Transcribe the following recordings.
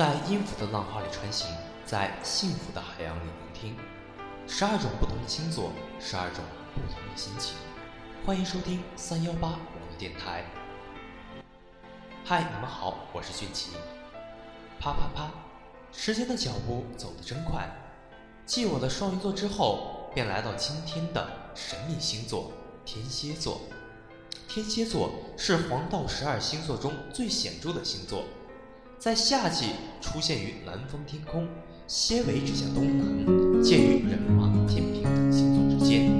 在音符的浪花里穿行，在幸福的海洋里聆听。十二种不同的星座，十二种不同的心情。欢迎收听三幺八网络电台。嗨，你们好，我是俊奇。啪啪啪，时间的脚步走得真快。继我的双鱼座之后，便来到今天的神秘星座天蝎座。天蝎座是黄道十二星座中最显著的星座。在夏季出现于南方天空，纤维指向东南，介于人马、天平等星座之间。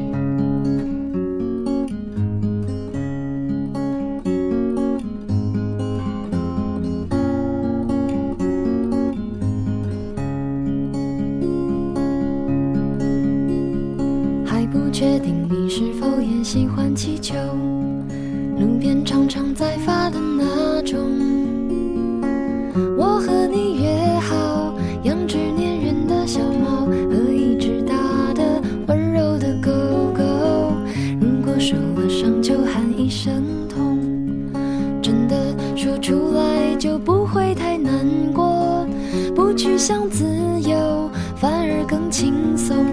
还不确定你是否也喜欢就不会太难过不去想自由反而更轻松。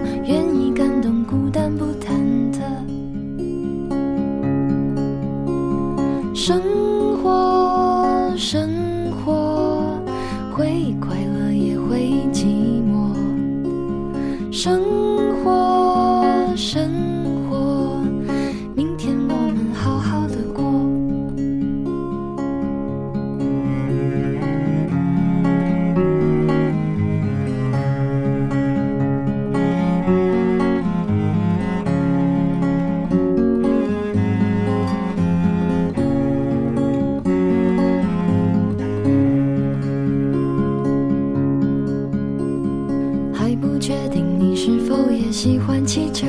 喜欢气球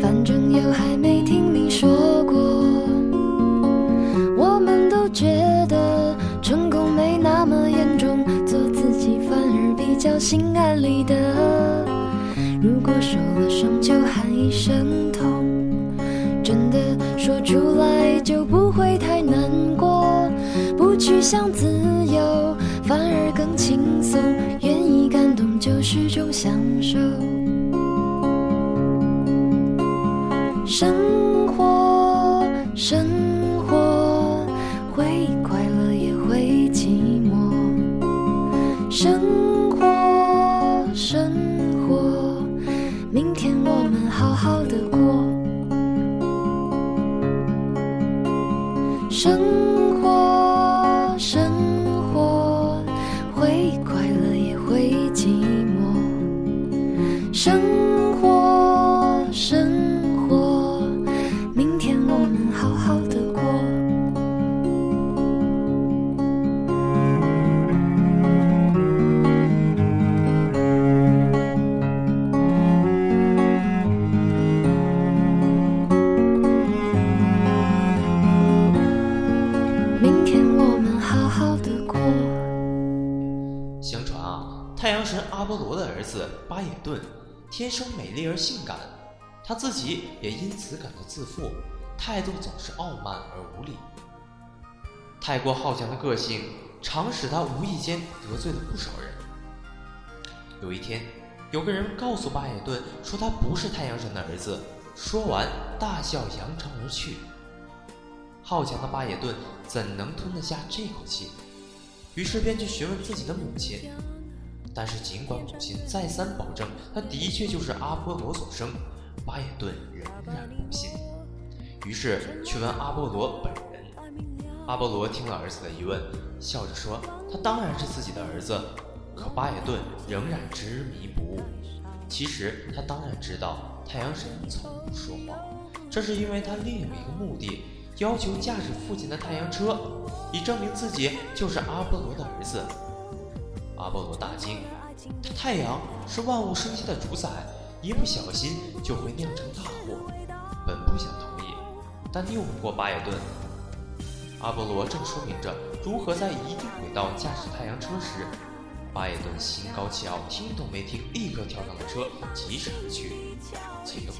反正又还没听你说过我们都觉得成功没那么严重做自己反而比较心安理得如果受了伤就喊一声痛真的说出来就不会太难过。不去想自由反而更轻松愿意感动就是种享受。生活，生巴也顿天生美丽而性感，他自己也因此感到自负，态度总是傲慢而无礼。太过好强的个性常使他无意间得罪了不少人。有一天，有个人告诉巴也顿说他不是太阳神的儿子，说完大笑扬长而去。好强的巴也顿怎能吞得下这口气？于是便去询问自己的母亲。但是，尽管母亲再三保证他的确就是阿波罗所生，巴耶顿仍然不信。于是去问阿波罗本人。阿波罗听了儿子的疑问，笑着说：“他当然是自己的儿子。”可巴耶顿仍然执迷不悟。其实他当然知道太阳神从不说谎，这是因为他另有一个目的，要求驾驶父亲的太阳车，以证明自己就是阿波罗的儿子。阿波罗大惊，太阳是万物生息的主宰，一不小心就会酿成大祸。本不想同意，但拗不过巴耶顿。阿波罗正说明着如何在一定轨道驾驶太阳车时，巴耶顿心高气傲，听都没听，立刻跳上了车，疾驰而去。结果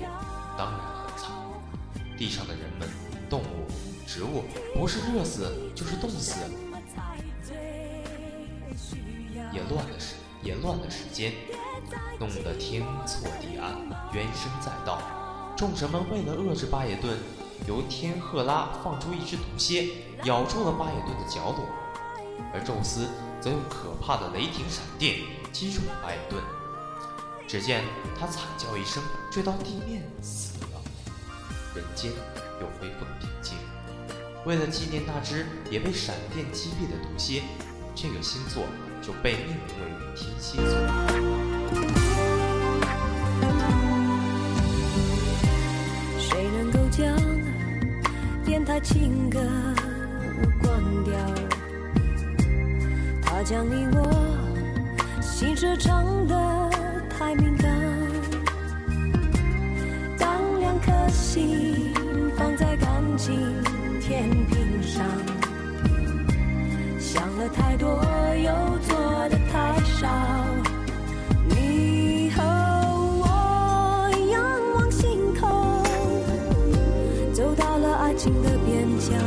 当然很惨，地上的人们、动物、植物，不是热死就是冻死。也乱了时也乱了时间，弄得天错地暗，怨声载道。众神们为了遏制巴耶顿，由天赫拉放出一只毒蝎，咬住了巴耶顿的脚踝，而宙斯则用可怕的雷霆闪电击中了巴耶顿。只见他惨叫一声，坠到地面死了。人间又恢复了平静。为了纪念那只也被闪电击毙的毒蝎，这个星座就被命名为天蝎座。谁能够将电台情歌关掉？他将你我心事唱得太多，又做的太少。你和我仰望星空，走到了爱情的边疆，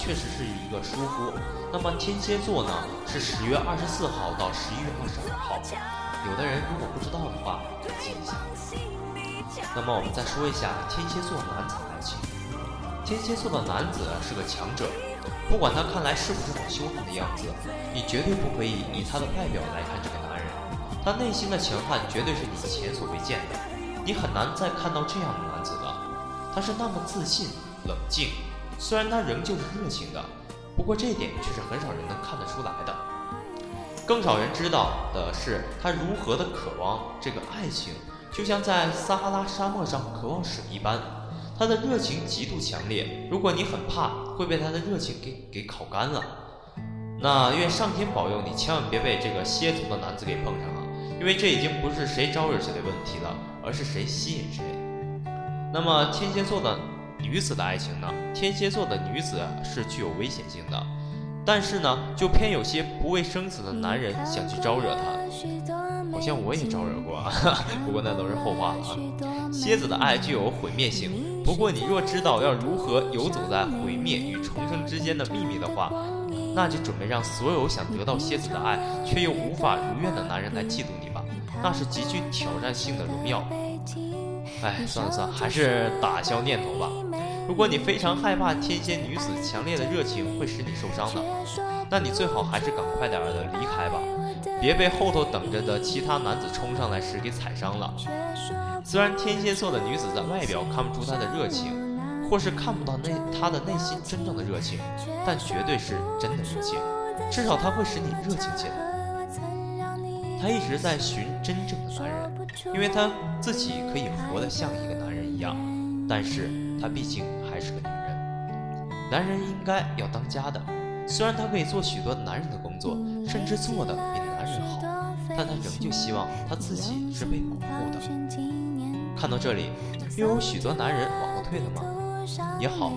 确实是一个疏忽。那么天蝎座呢，是十月二十四号到十一月二十二号。有的人如果不知道的话，可以记一下。那么我们再说一下天蝎座男子的爱情。天蝎座的男子是个强者，不管他看来是不是很凶悍的样子，你绝对不可以以他的外表来看这个男人。他内心的强悍绝对是你前所未见的，你很难再看到这样的男子了。他是那么自信、冷静，虽然他仍旧是热情的，不过这一点却是很少人能看得出来的。更少人知道的是，他如何的渴望这个爱情，就像在撒哈拉沙漠上渴望水一般。他的热情极度强烈，如果你很怕会被他的热情给给烤干了，那愿上天保佑你，千万别被这个蝎子的男子给碰上了，因为这已经不是谁招惹谁的问题了，而是谁吸引谁。那么天蝎座的女子的爱情呢？天蝎座的女子是具有危险性的，但是呢，就偏有些不畏生死的男人想去招惹她。好像我也招惹过，不过那都是后话了啊。蝎子的爱具有毁灭性，不过你若知道要如何游走在毁灭与重生之间的秘密的话，那就准备让所有想得到蝎子的爱却又无法如愿的男人来嫉妒你吧，那是极具挑战性的荣耀。哎，算了算了，还是打消念头吧。如果你非常害怕天蝎女子强烈的热情会使你受伤的，那你最好还是赶快点儿的离开吧，别被后头等着的其他男子冲上来时给踩伤了。虽然天蝎座的女子在外表看不出她的热情，或是看不到内她的内心真正的热情，但绝对是真的热情，至少她会使你热情起来。她一直在寻真正的男人，因为她自己可以活得像一个男人一样，但是她毕竟还是个女人。男人应该要当家的，虽然他可以做许多男人的工作，甚至做的比男人好，但他仍旧希望他自己是被保护的。看到这里，又有许多男人往后退了吗？也好，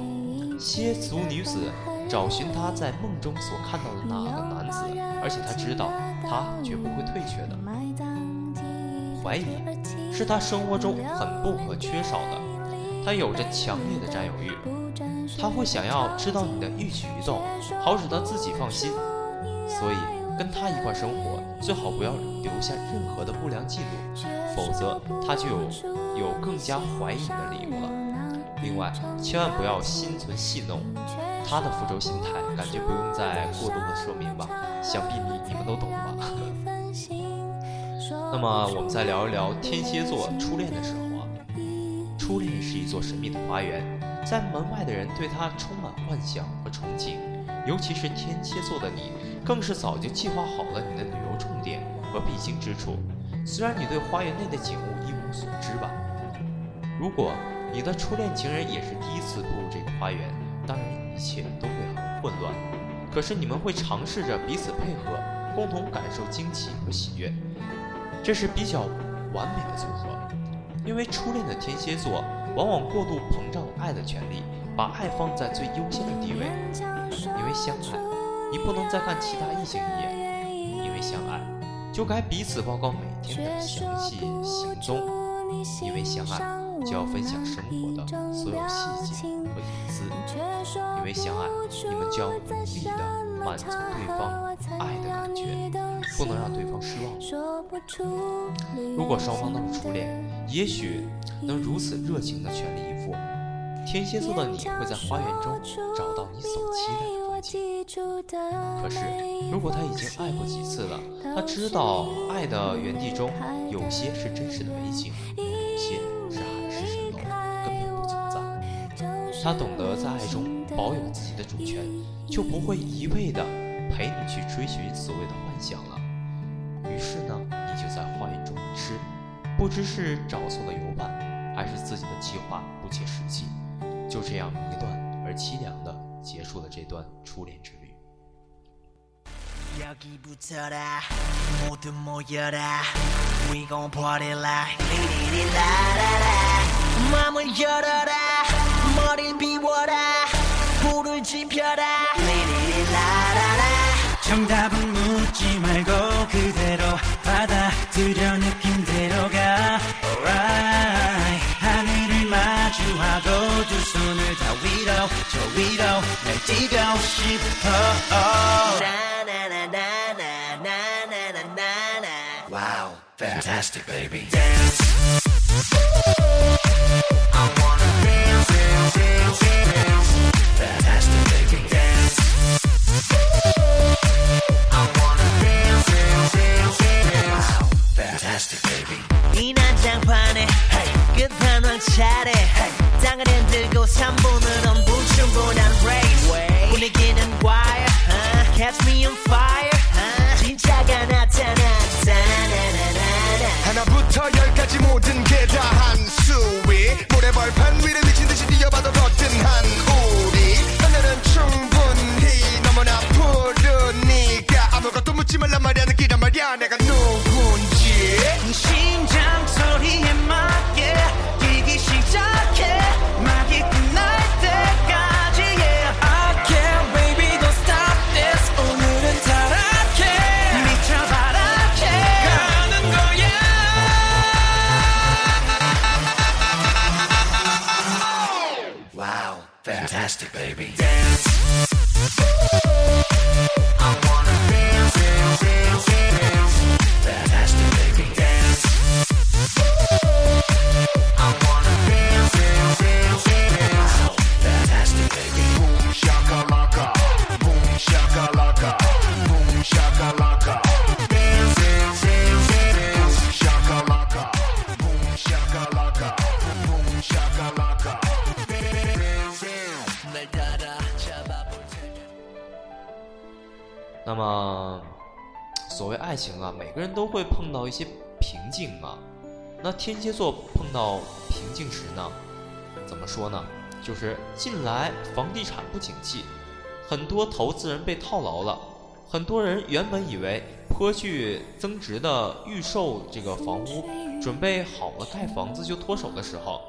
蝎族女子找寻她在梦中所看到的那个男子，而且她知道他绝不会退却的。怀疑是他生活中很不可缺少的，他有着强烈的占有欲，他会想要知道你的一举一动，好使他自己放心。所以跟他一块生活，最好不要留下任何的不良记录，否则他就有有更加怀疑你的理由了。另外，千万不要心存戏弄，他的复仇心态，感觉不用再过多的说明吧，想必你你们都懂吧。那么我们再聊一聊天蝎座初恋的时候啊，初恋是一座神秘的花园，在门外的人对它充满幻想和憧憬，尤其是天蝎座的你，更是早就计划好了你的旅游重点和必经之处。虽然你对花园内的景物一无所知吧，如果你的初恋情人也是第一次步入这个花园，当然一切都会很混乱。可是你们会尝试着彼此配合，共同感受惊奇和喜悦，这是比较完美的组合。因为初恋的天蝎座往往过度膨胀爱的权利，把爱放在最优先的地位。因为相爱，你不能再看其他异性一眼；因为相爱，就该彼此报告每天的详细行踪；因为相爱，就要分享生活的所有细节和隐私；因为相爱，你们就要努力的满足对方爱的感觉，不能让对方失望。如果双方都是初恋，也许能如此热情的全力以赴。天蝎座的你会在花园中找到你所期待的风景。可是，如果他已经爱过几次了，他知道爱的原地中有些是真实的美景，有些是海市蜃楼，根本不存在。他懂得在爱中保有自己的主权，就不会一味的陪你去追寻所谓的幻想了。于是呢，你就在花园中迷失，不知是找错了游伴，还是自己的计划不切实际。就这样迷乱而凄凉的结束了这段初恋之旅。 여기부터다 모두 모여라 We gon' party like 리리리라라라 맘을 열어라 머리를 비워라 불을 지펴라. 리리리라라라. 정답은 묻지 말고 그대로 받아들여 느낌대로 가 Alright. 하늘을 마주하고 두 손을 다 위로 저 위로 날 뛰고 싶어. 나나나나나나나나나 Wow fantastic baby. Fantastic baby Wow fantastic baby 이난 장판에 끝판왕 차례 땅을 흔들고 3분은 엄 me la Mariana, quita Mariana. 爱情啊，每个人都会碰到一些瓶颈啊。那天蝎座碰到瓶颈时呢，怎么说呢？就是近来房地产不景气，很多投资人被套牢了。很多人原本以为颇具增值的预售这个房屋，准备好了盖房子就脱手的时候，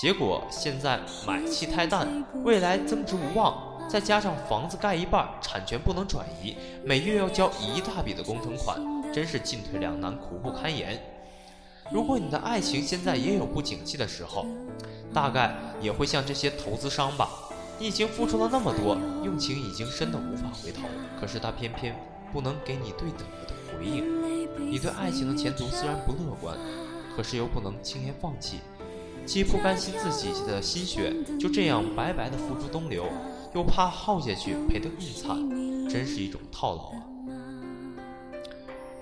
结果现在买气太淡，未来增值无望，再加上房子盖一半，产权不能转移，每月要交一大笔的工程款，真是进退两难，苦不堪言。如果你的爱情现在也有不景气的时候，大概也会像这些投资商吧。你已经付出了那么多，用情已经深的无法回头，可是他偏偏不能给你对等的回应。你对爱情的前途虽然不乐观，可是又不能轻言放弃，既不甘心自己的心血就这样白白的付诸东流，又怕耗下去赔得更惨，真是一种套牢啊！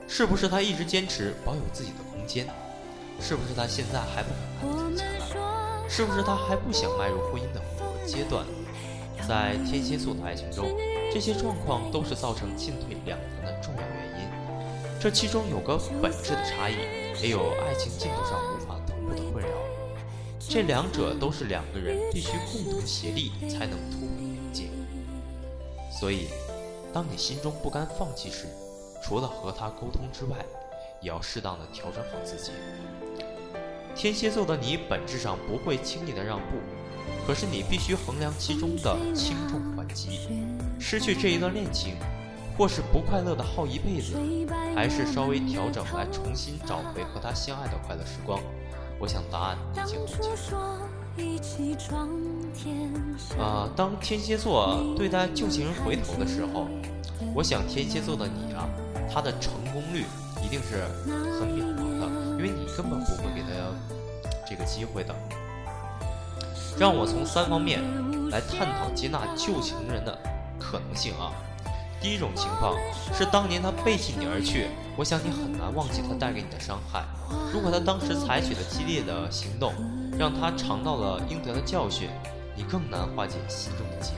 是不是他一直坚持保有自己的空间？是不是他现在还不肯安定下来？是不是他还不想迈入婚姻的某个阶段？在天蝎座的爱情中，这些状况都是造成进退两难的重要原因。这其中有个本质的差异，也有爱情进度上无法同步的困扰。这两者都是两个人必须共同协力才能突所以，当你心中不甘放弃时，除了和他沟通之外，也要适当的调整好自己。天蝎座的你本质上不会轻易的让步，可是你必须衡量其中的轻重缓急。失去这一段恋情，或是不快乐的耗一辈子，还是稍微调整来重新找回和他相爱的快乐时光？我想答案已经很清楚。啊、当天蝎座对待旧情人回头的时候，我想天蝎座的你啊，他的成功率一定是很渺茫的，因为你根本不会给他这个机会的。让我从三方面来探讨接纳旧情人的可能性啊。第一种情况是当年他背弃你而去，我想你很难忘记他带给你的伤害。如果他当时采取了激烈的行动，让他尝到了应得的教训，你更难化解心中的结。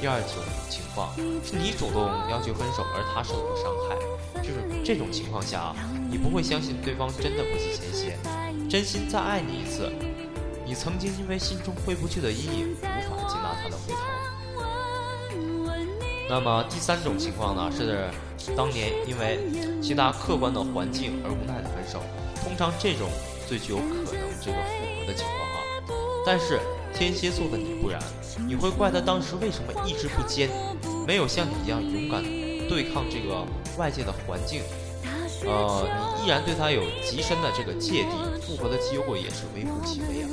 第二种情况是你主动要求分手，而他受到伤害。就是这种情况下啊，你不会相信对方真的不计前嫌，真心再爱你一次。你曾经因为心中挥不去的阴影，无法接纳他的回头。那么第三种情况呢，是当年因为其他客观的环境而无奈的分手。通常这种最具有可能这个复合的情况啊。但是天蝎座的你不然，你会怪他当时为什么意志不坚，没有像你一样勇敢对抗这个外界的环境。呃，你依然对他有极深的这个芥蒂，复合的机会也是微乎其微啊。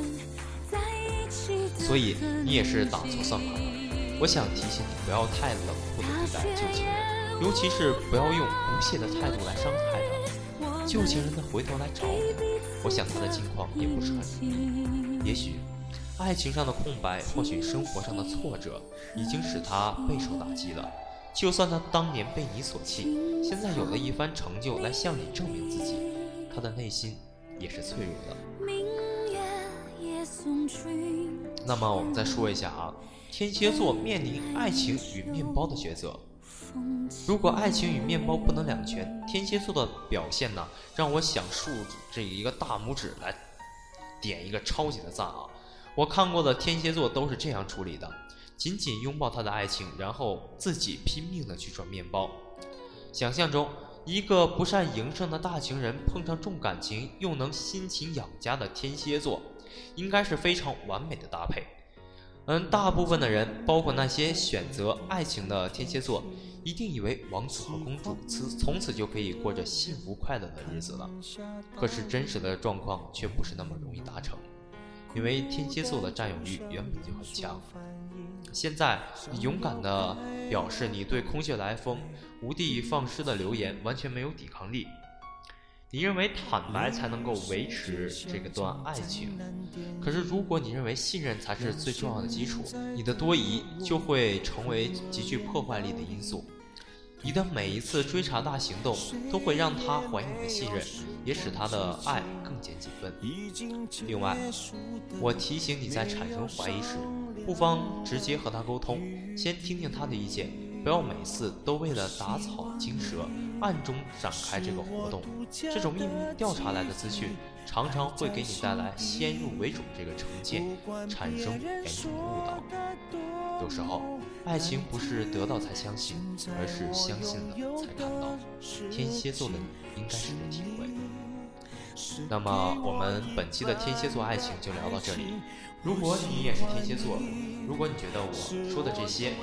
所以你也是打错算盘了。我想提醒你，不要太冷酷的对待旧情人，尤其是不要用不屑的态度来伤害他。旧情人的回头来找你，我想他的境况也不是很容易。也许，爱情上的空白，或许生活上的挫折，已经使他备受打击了。就算他当年被你所弃，现在有了一番成就来向你证明自己，他的内心也是脆弱的。那么我们再说一下啊，天蝎座面临爱情与面包的抉择。如果爱情与面包不能两全，天蝎座的表现呢，让我想竖这一个大拇指来点一个超级的赞啊！我看过的天蝎座都是这样处理的：紧紧拥抱他的爱情，然后自己拼命的去赚面包。想象中，一个不善营生的大情人碰上重感情又能辛勤养家的天蝎座，应该是非常完美的搭配。嗯，大部分的人，包括那些选择爱情的天蝎座，一定以为王子和公主此从此就可以过着幸福快乐的日子了。可是真实的状况却不是那么容易达成，因为天蝎座的占有欲原本就很强。现在你勇敢地表示你对空穴来风、无的放矢的流言完全没有抵抗力。你认为坦白才能够维持这个段爱情，可是如果你认为信任才是最重要的基础，你的多疑就会成为极具破坏力的因素。你的每一次追查大行动都会让他怀疑你的信任，也使他的爱更减几分。另外，我提醒你在产生怀疑时，不妨直接和他沟通，先听听他的意见，不要每次都为了打草惊蛇，暗中展开这个活动。这种秘密调查来的资讯，常常会给你带来先入为主这个成见，产生严重的误导。有时候，爱情不是得到才相信，而是相信了才看到。天蝎座的你应该是有体会。那么，我们本期的天蝎座爱情就聊到这里。如果你也是天蝎座，如果你觉得我说的这些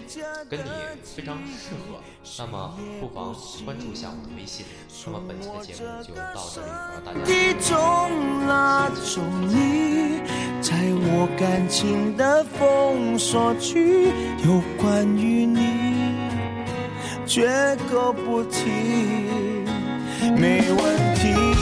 跟你非常适合，那么不妨关注一下我的微信。那么本期的节目就到这里，和大家。一种那种你，在我感情的封锁区，有关于你，绝口不提，没问题。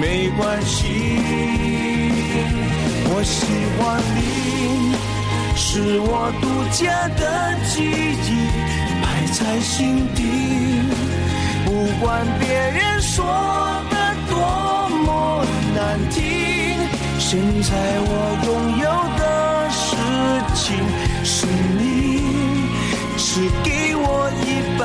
没关系。我喜欢你，是我独家的记忆，摆在心底。不管别人说的多么难听，现在我拥有的事情是你，是给我一半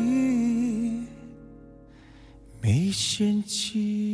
天气